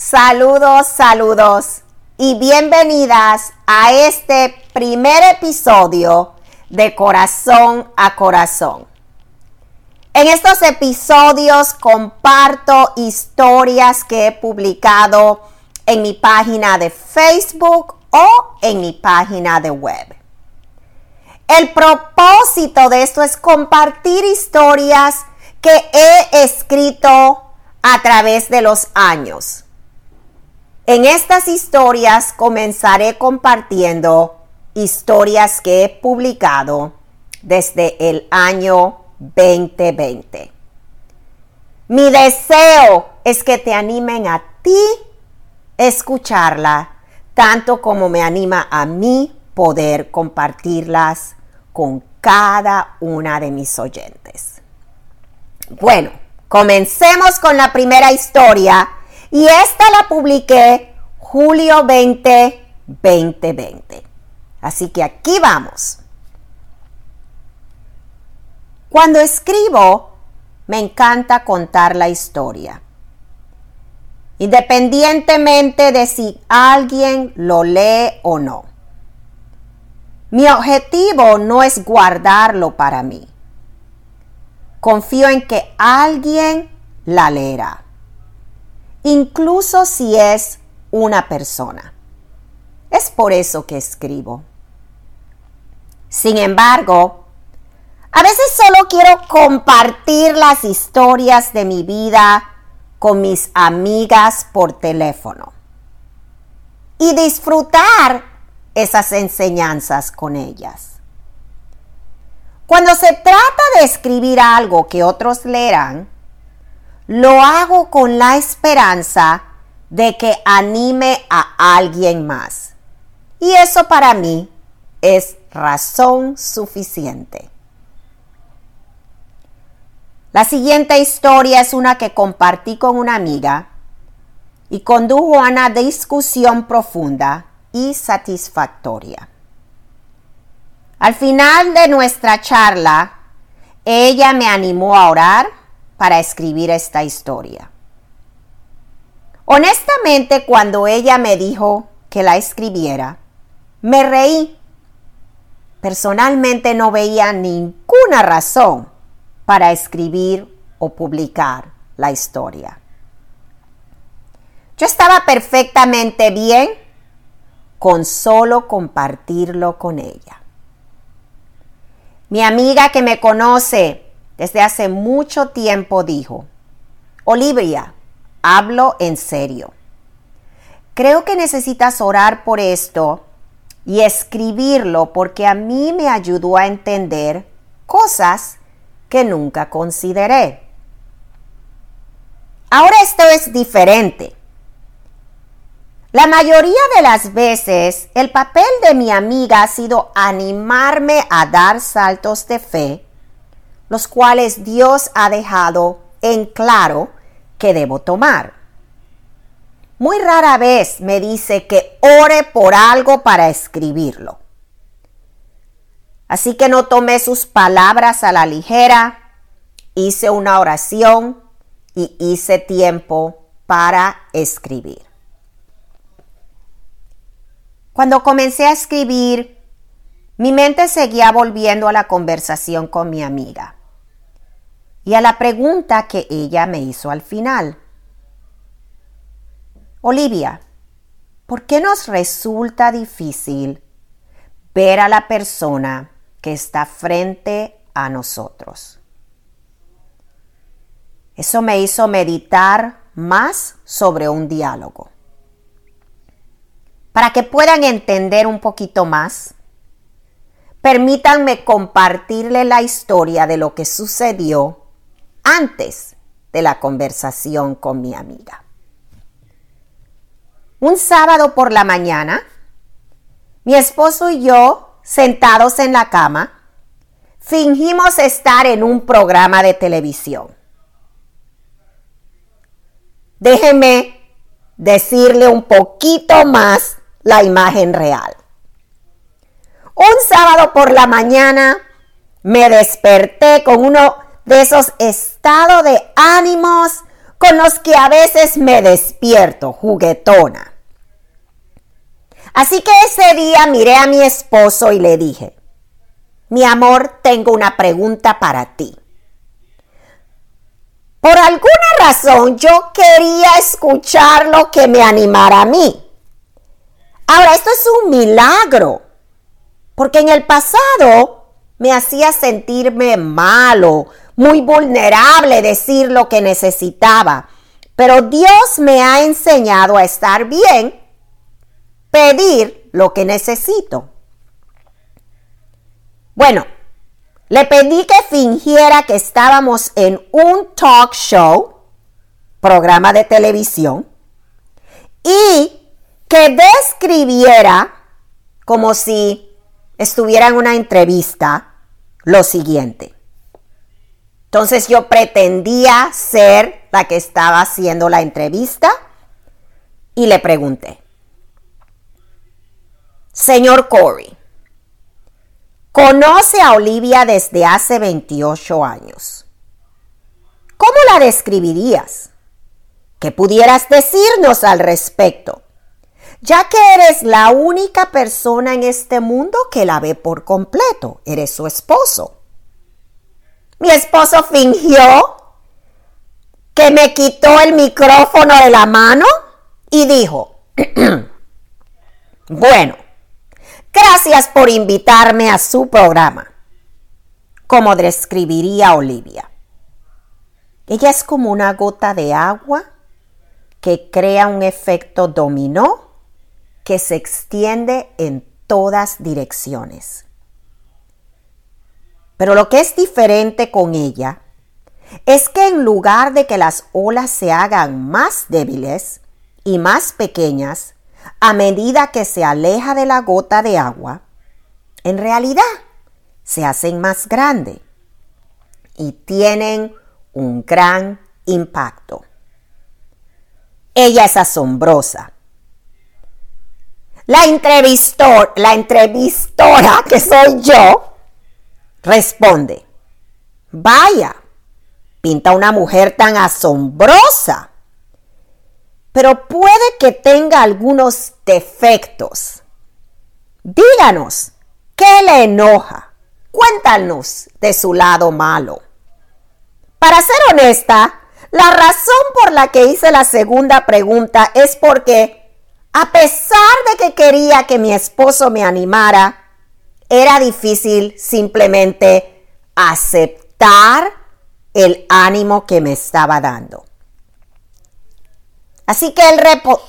Saludos, saludos y bienvenidas a este primer episodio de Corazón a Corazón. En estos episodios comparto historias que he publicado en mi página de Facebook o en mi página de web. El propósito de esto es compartir historias que he escrito a través de los años en estas historias comenzaré compartiendo historias que he publicado desde el año 2020. Mi deseo es que te animen a ti escucharla, tanto como me anima a mí poder compartirlas con cada una de mis oyentes. Bueno, comencemos con la primera historia y esta la publiqué julio 20, 2020. Así que aquí vamos. Cuando escribo, me encanta contar la historia. Independientemente de si alguien lo lee o no. Mi objetivo no es guardarlo para mí. Confío en que alguien la leerá incluso si es una persona. Es por eso que escribo. Sin embargo, a veces solo quiero compartir las historias de mi vida con mis amigas por teléfono y disfrutar esas enseñanzas con ellas. Cuando se trata de escribir algo que otros leerán, lo hago con la esperanza de que anime a alguien más. Y eso para mí es razón suficiente. La siguiente historia es una que compartí con una amiga y condujo a una discusión profunda y satisfactoria. Al final de nuestra charla, ella me animó a orar para escribir esta historia. Honestamente, cuando ella me dijo que la escribiera, me reí. Personalmente no veía ninguna razón para escribir o publicar la historia. Yo estaba perfectamente bien con solo compartirlo con ella. Mi amiga que me conoce desde hace mucho tiempo dijo, Olivia, hablo en serio. Creo que necesitas orar por esto y escribirlo porque a mí me ayudó a entender cosas que nunca consideré. Ahora esto es diferente. La mayoría de las veces el papel de mi amiga ha sido animarme a dar saltos de fe los cuales Dios ha dejado en claro que debo tomar. Muy rara vez me dice que ore por algo para escribirlo. Así que no tomé sus palabras a la ligera, hice una oración y hice tiempo para escribir. Cuando comencé a escribir, mi mente seguía volviendo a la conversación con mi amiga y a la pregunta que ella me hizo al final. Olivia, ¿por qué nos resulta difícil ver a la persona que está frente a nosotros? Eso me hizo meditar más sobre un diálogo. Para que puedan entender un poquito más, permítanme compartirle la historia de lo que sucedió antes de la conversación con mi amiga. Un sábado por la mañana, mi esposo y yo, sentados en la cama, fingimos estar en un programa de televisión. Déjeme decirle un poquito más la imagen real. Un sábado por la mañana me desperté con uno de esos estados de ánimos con los que a veces me despierto, juguetona. Así que ese día miré a mi esposo y le dije, mi amor, tengo una pregunta para ti. Por alguna razón yo quería escuchar lo que me animara a mí. Ahora, esto es un milagro, porque en el pasado me hacía sentirme malo, muy vulnerable decir lo que necesitaba. Pero Dios me ha enseñado a estar bien, pedir lo que necesito. Bueno, le pedí que fingiera que estábamos en un talk show, programa de televisión, y que describiera como si estuviera en una entrevista lo siguiente. Entonces yo pretendía ser la que estaba haciendo la entrevista y le pregunté, señor Corey, conoce a Olivia desde hace 28 años. ¿Cómo la describirías? ¿Qué pudieras decirnos al respecto? Ya que eres la única persona en este mundo que la ve por completo, eres su esposo. Mi esposo fingió que me quitó el micrófono de la mano y dijo, bueno, gracias por invitarme a su programa. Como describiría Olivia. Ella es como una gota de agua que crea un efecto dominó que se extiende en todas direcciones. Pero lo que es diferente con ella es que en lugar de que las olas se hagan más débiles y más pequeñas a medida que se aleja de la gota de agua, en realidad se hacen más grandes y tienen un gran impacto. Ella es asombrosa. La, entrevistor, la entrevistora que soy yo responde, vaya, pinta una mujer tan asombrosa, pero puede que tenga algunos defectos. Díganos, ¿qué le enoja? Cuéntanos de su lado malo. Para ser honesta, la razón por la que hice la segunda pregunta es porque, a pesar de que quería que mi esposo me animara, era difícil simplemente aceptar el ánimo que me estaba dando. Así que él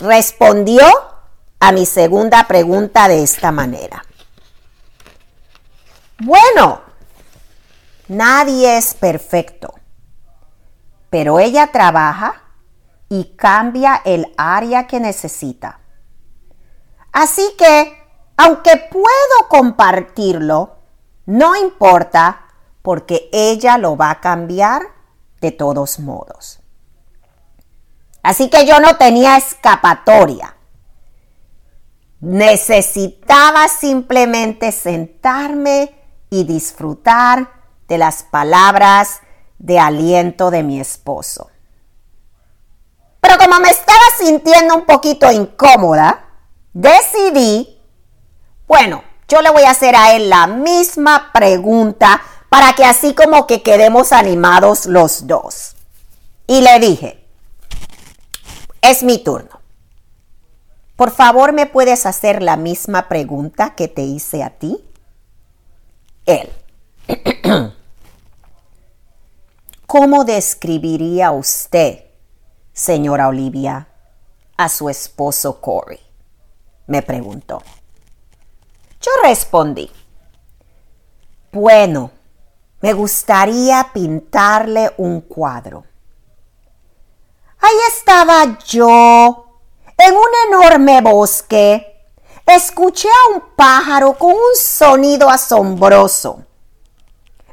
respondió a mi segunda pregunta de esta manera. Bueno, nadie es perfecto, pero ella trabaja y cambia el área que necesita. Así que aunque puedo compartirlo, no importa porque ella lo va a cambiar de todos modos. Así que yo no tenía escapatoria. Necesitaba simplemente sentarme y disfrutar de las palabras de aliento de mi esposo. Pero como me estaba sintiendo un poquito incómoda, decidí bueno, yo le voy a hacer a él la misma pregunta para que así como que quedemos animados los dos. Y le dije, es mi turno. Por favor, ¿me puedes hacer la misma pregunta que te hice a ti? Él. ¿Cómo describiría usted, señora Olivia, a su esposo Corey? Me preguntó. Yo respondí, bueno, me gustaría pintarle un cuadro. Ahí estaba yo, en un enorme bosque. Escuché a un pájaro con un sonido asombroso.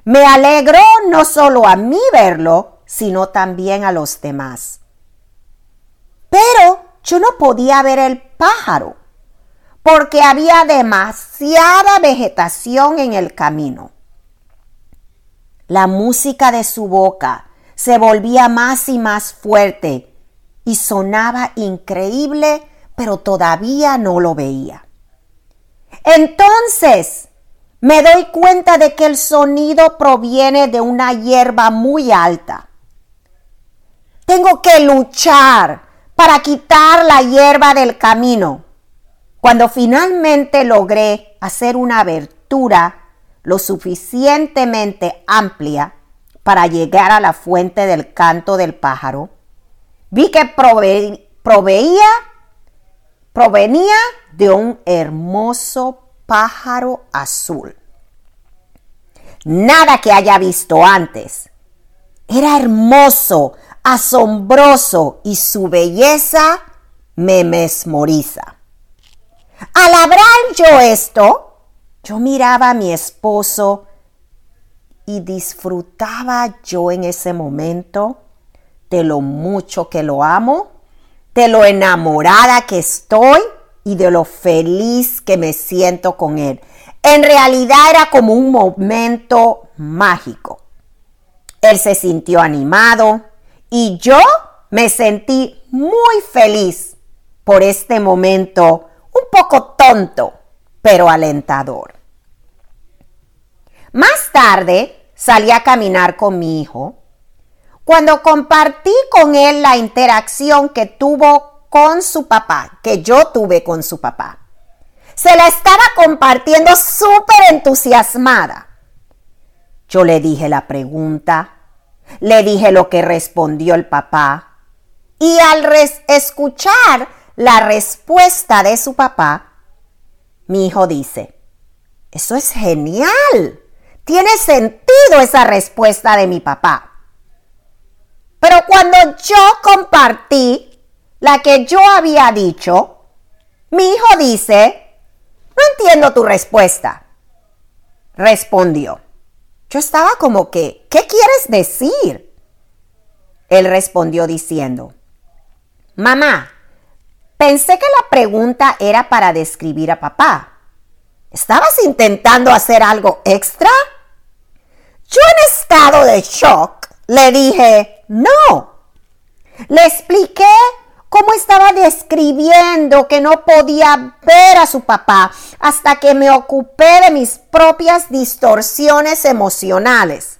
Me alegró no solo a mí verlo, sino también a los demás. Pero yo no podía ver el pájaro porque había demasiada vegetación en el camino. La música de su boca se volvía más y más fuerte y sonaba increíble, pero todavía no lo veía. Entonces me doy cuenta de que el sonido proviene de una hierba muy alta. Tengo que luchar para quitar la hierba del camino. Cuando finalmente logré hacer una abertura lo suficientemente amplia para llegar a la fuente del canto del pájaro, vi que proveía, provenía de un hermoso pájaro azul. Nada que haya visto antes. Era hermoso, asombroso y su belleza me mesmoriza. Al hablar yo esto, yo miraba a mi esposo y disfrutaba yo en ese momento de lo mucho que lo amo, de lo enamorada que estoy y de lo feliz que me siento con él. En realidad era como un momento mágico. Él se sintió animado y yo me sentí muy feliz por este momento un poco tonto, pero alentador. Más tarde salí a caminar con mi hijo. Cuando compartí con él la interacción que tuvo con su papá, que yo tuve con su papá, se la estaba compartiendo súper entusiasmada. Yo le dije la pregunta, le dije lo que respondió el papá y al escuchar la respuesta de su papá, mi hijo dice, eso es genial. Tiene sentido esa respuesta de mi papá. Pero cuando yo compartí la que yo había dicho, mi hijo dice, no entiendo tu respuesta. Respondió. Yo estaba como que, ¿qué quieres decir? Él respondió diciendo, Mamá, pensé que la pregunta era para describir a papá. ¿Estabas intentando hacer algo extra? Yo en estado de shock le dije, no. Le expliqué cómo estaba describiendo que no podía ver a su papá hasta que me ocupé de mis propias distorsiones emocionales.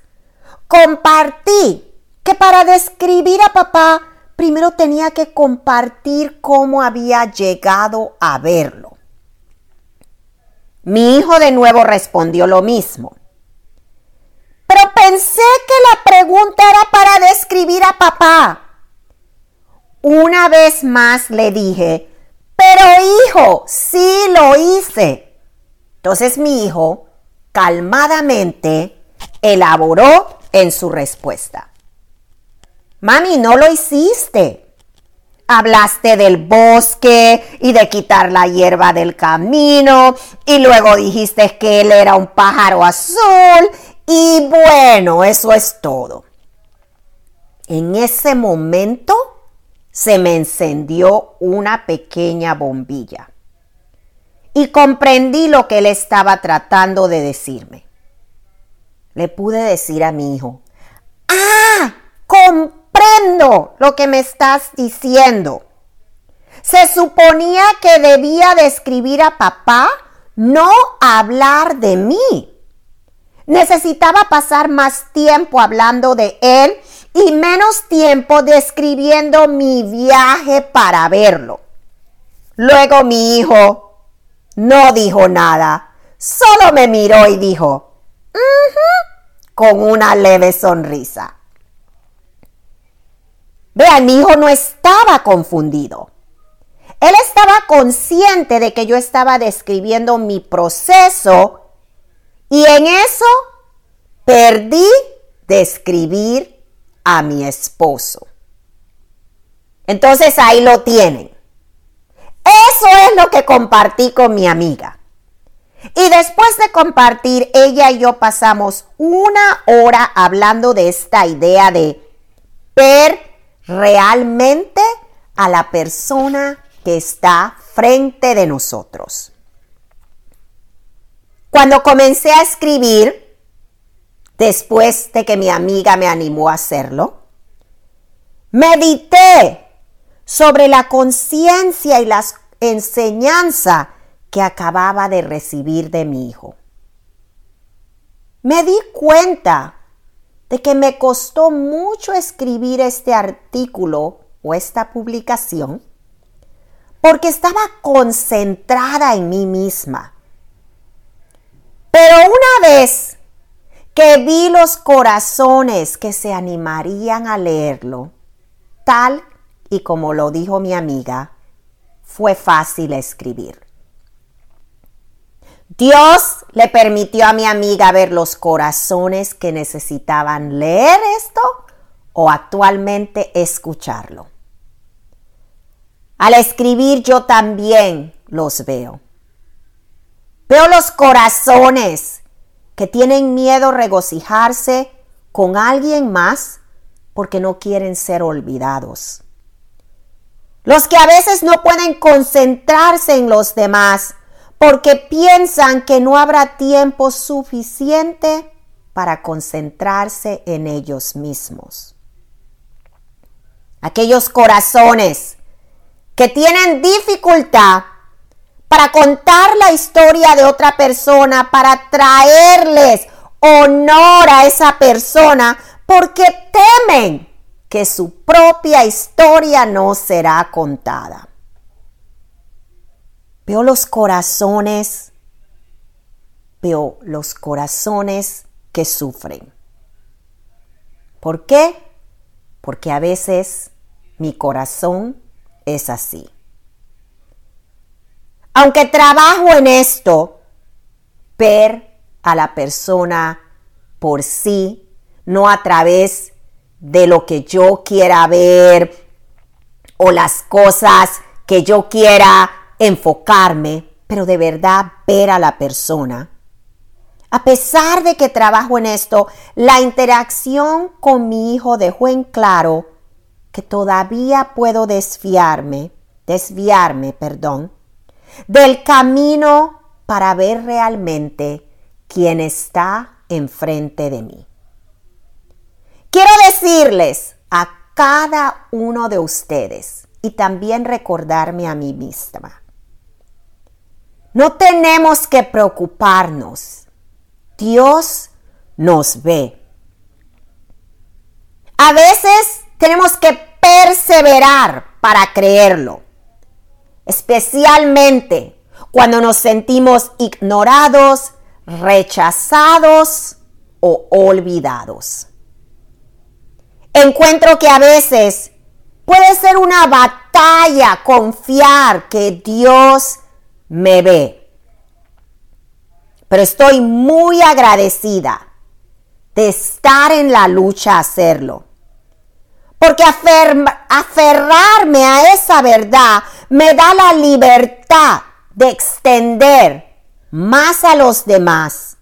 Compartí que para describir a papá primero tenía que compartir cómo había llegado a verlo. Mi hijo de nuevo respondió lo mismo. Pero pensé que la pregunta era para describir a papá. Una vez más le dije, pero hijo, sí lo hice. Entonces mi hijo calmadamente elaboró en su respuesta. Mami, no lo hiciste. Hablaste del bosque y de quitar la hierba del camino y luego dijiste que él era un pájaro azul y bueno, eso es todo. En ese momento se me encendió una pequeña bombilla y comprendí lo que él estaba tratando de decirme. Le pude decir a mi hijo, lo que me estás diciendo. Se suponía que debía describir a papá, no hablar de mí. Necesitaba pasar más tiempo hablando de él y menos tiempo describiendo mi viaje para verlo. Luego mi hijo no dijo nada, solo me miró y dijo, con una leve sonrisa. Vean, mi hijo no estaba confundido. Él estaba consciente de que yo estaba describiendo mi proceso y en eso perdí de escribir a mi esposo. Entonces ahí lo tienen. Eso es lo que compartí con mi amiga. Y después de compartir, ella y yo pasamos una hora hablando de esta idea de ver realmente a la persona que está frente de nosotros. Cuando comencé a escribir, después de que mi amiga me animó a hacerlo, Medité sobre la conciencia y la enseñanza que acababa de recibir de mi hijo. Me di cuenta de que me costó mucho escribir este artículo o esta publicación porque estaba concentrada en mí misma. Pero una vez que vi los corazones que se animarían a leerlo, tal y como lo dijo mi amiga, fue fácil escribir. Dios le permitió a mi amiga ver los corazones que necesitaban leer esto o actualmente escucharlo. Al escribir yo también los veo. Veo los corazones que tienen miedo regocijarse con alguien más porque no quieren ser olvidados. Los que a veces no pueden concentrarse en los demás porque piensan que no habrá tiempo suficiente para concentrarse en ellos mismos. Aquellos corazones que tienen dificultad para contar la historia de otra persona, para traerles honor a esa persona, porque temen que su propia historia no será contada. Veo los corazones, veo los corazones que sufren. ¿Por qué? Porque a veces mi corazón es así. Aunque trabajo en esto, ver a la persona por sí, no a través de lo que yo quiera ver o las cosas que yo quiera enfocarme, pero de verdad ver a la persona. A pesar de que trabajo en esto, la interacción con mi hijo dejó en claro que todavía puedo desviarme, desviarme, perdón, del camino para ver realmente quién está enfrente de mí. Quiero decirles a cada uno de ustedes y también recordarme a mí misma no tenemos que preocuparnos. Dios nos ve. A veces tenemos que perseverar para creerlo, especialmente cuando nos sentimos ignorados, rechazados o olvidados. Encuentro que a veces puede ser una batalla confiar que Dios me ve. Pero estoy muy agradecida de estar en la lucha a hacerlo. Porque aferrarme a esa verdad me da la libertad de extender más a los demás.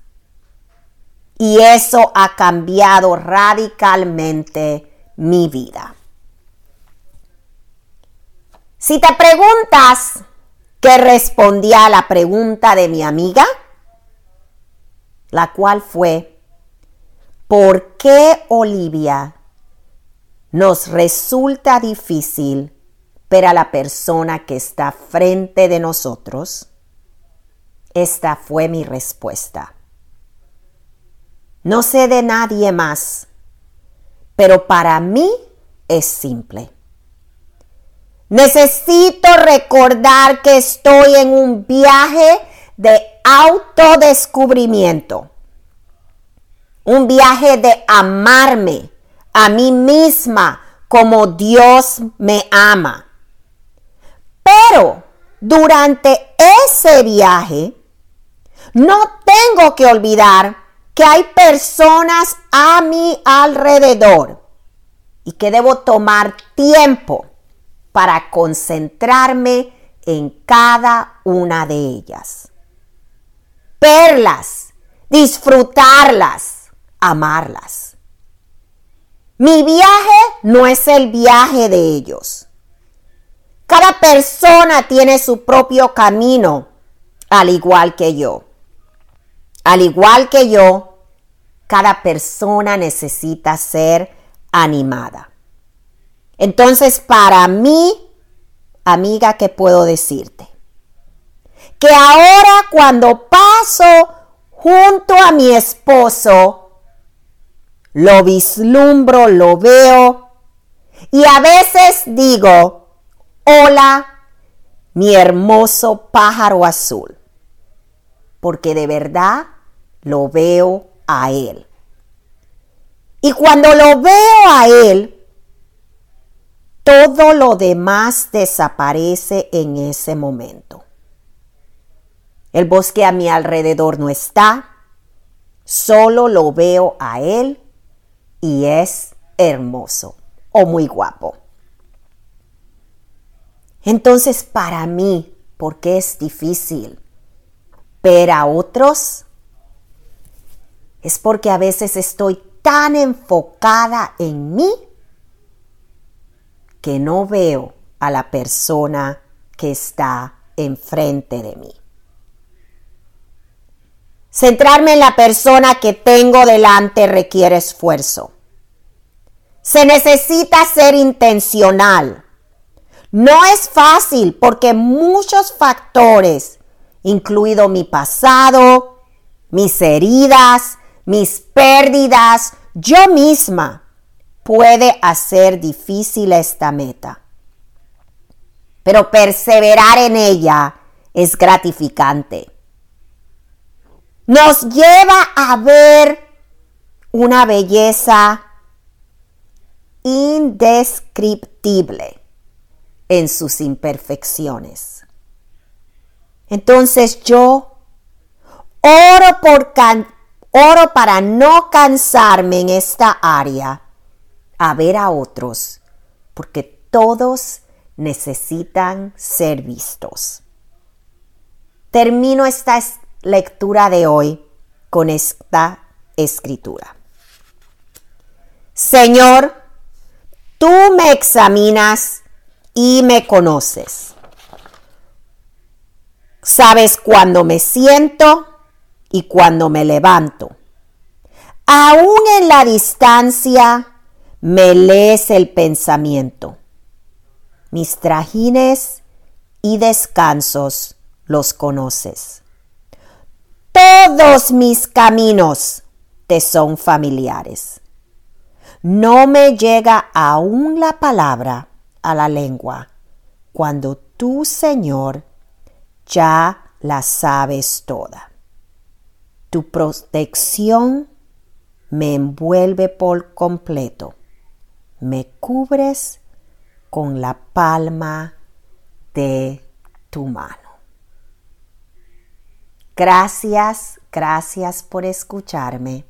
Y eso ha cambiado radicalmente mi vida. Si te preguntas, que respondía a la pregunta de mi amiga, la cual fue, ¿por qué Olivia nos resulta difícil ver a la persona que está frente de nosotros? Esta fue mi respuesta. No sé de nadie más, pero para mí es simple. Necesito recordar que estoy en un viaje de autodescubrimiento. Un viaje de amarme a mí misma como Dios me ama. Pero durante ese viaje, no tengo que olvidar que hay personas a mi alrededor y que debo tomar tiempo para concentrarme en cada una de ellas. Verlas, disfrutarlas, amarlas. Mi viaje no es el viaje de ellos. Cada persona tiene su propio camino, al igual que yo. Al igual que yo, cada persona necesita ser animada. Entonces, para mí, amiga, ¿qué puedo decirte? Que ahora cuando paso junto a mi esposo, lo vislumbro, lo veo y a veces digo, hola, mi hermoso pájaro azul, porque de verdad lo veo a él. Y cuando lo veo a él, todo lo demás desaparece en ese momento. El bosque a mi alrededor no está, solo lo veo a él y es hermoso o muy guapo. Entonces para mí, ¿por qué es difícil ver a otros? Es porque a veces estoy tan enfocada en mí que no veo a la persona que está enfrente de mí. Centrarme en la persona que tengo delante requiere esfuerzo. Se necesita ser intencional. No es fácil porque muchos factores, incluido mi pasado, mis heridas, mis pérdidas, yo misma, puede hacer difícil esta meta. Pero perseverar en ella es gratificante. Nos lleva a ver una belleza indescriptible en sus imperfecciones. Entonces yo oro por, Oro para no cansarme en esta área a ver a otros, porque todos necesitan ser vistos. Termino esta lectura de hoy con esta escritura. Señor, tú me examinas y me conoces. Sabes cuándo me siento y cuando me levanto. Aún en la distancia me lees el pensamiento. Mis trajines y descansos los conoces. Todos mis caminos te son familiares. No me llega aún la palabra a la lengua cuando tú, Señor, ya la sabes toda. Tu protección me envuelve por completo. Me cubres con la palma de tu mano. Gracias, gracias por escucharme.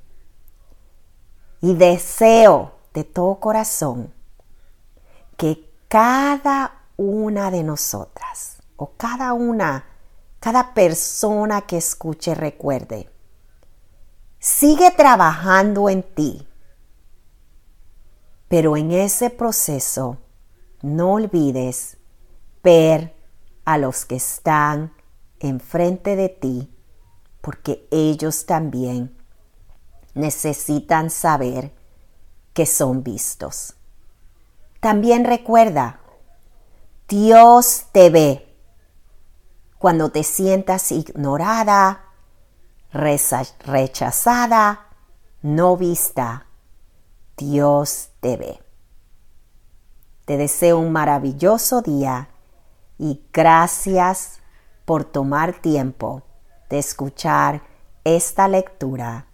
Y deseo de todo corazón que cada una de nosotras o cada una, cada persona que escuche recuerde Sigue trabajando en ti. Pero en ese proceso no olvides ver a los que están enfrente de ti, porque ellos también necesitan saber que son vistos. También recuerda, Dios te ve cuando te sientas ignorada, rechazada, no vista, Dios te ve. Te deseo un maravilloso día y gracias por tomar tiempo de escuchar esta lectura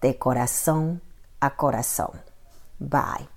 de corazón a corazón. Bye.